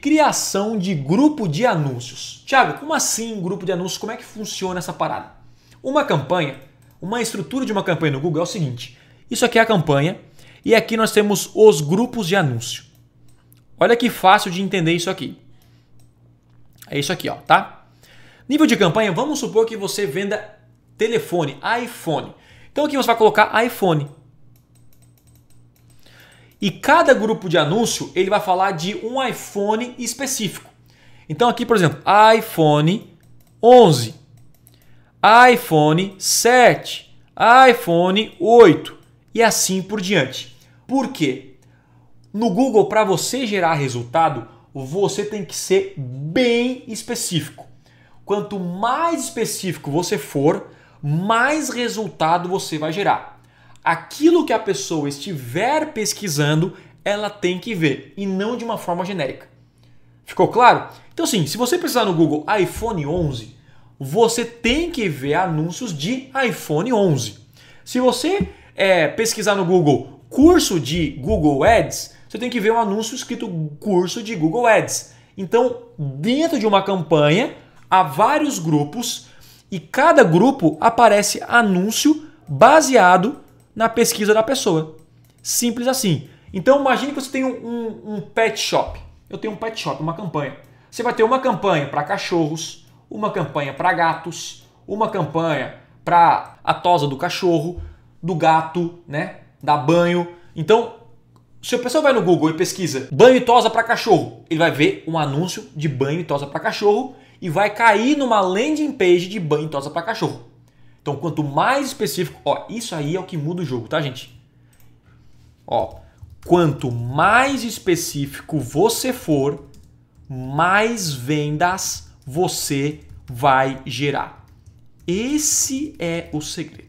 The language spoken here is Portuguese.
Criação de grupo de anúncios. Tiago, como assim grupo de anúncios? Como é que funciona essa parada? Uma campanha, uma estrutura de uma campanha no Google é o seguinte: isso aqui é a campanha e aqui nós temos os grupos de anúncio. Olha que fácil de entender isso aqui. É isso aqui, ó, tá? Nível de campanha, vamos supor que você venda telefone, iPhone. Então aqui você vai colocar iPhone. E cada grupo de anúncio ele vai falar de um iPhone específico. Então aqui, por exemplo, iPhone 11, iPhone 7, iPhone 8 e assim por diante. Por quê? No Google, para você gerar resultado, você tem que ser bem específico. Quanto mais específico você for, mais resultado você vai gerar aquilo que a pessoa estiver pesquisando, ela tem que ver e não de uma forma genérica. Ficou claro? Então, sim, se você precisar no Google iPhone 11, você tem que ver anúncios de iPhone 11. Se você é, pesquisar no Google curso de Google Ads, você tem que ver um anúncio escrito curso de Google Ads. Então, dentro de uma campanha, há vários grupos e cada grupo aparece anúncio baseado na pesquisa da pessoa. Simples assim. Então imagine que você tem um, um, um pet shop. Eu tenho um pet shop, uma campanha. Você vai ter uma campanha para cachorros, uma campanha para gatos, uma campanha para a tosa do cachorro, do gato, né? Da banho. Então, se a pessoa vai no Google e pesquisa banho e tosa para cachorro, ele vai ver um anúncio de banho e tosa para cachorro e vai cair numa landing page de banho e tosa para cachorro. Então, quanto mais específico, ó, isso aí é o que muda o jogo, tá, gente? Ó, quanto mais específico você for, mais vendas você vai gerar. Esse é o segredo.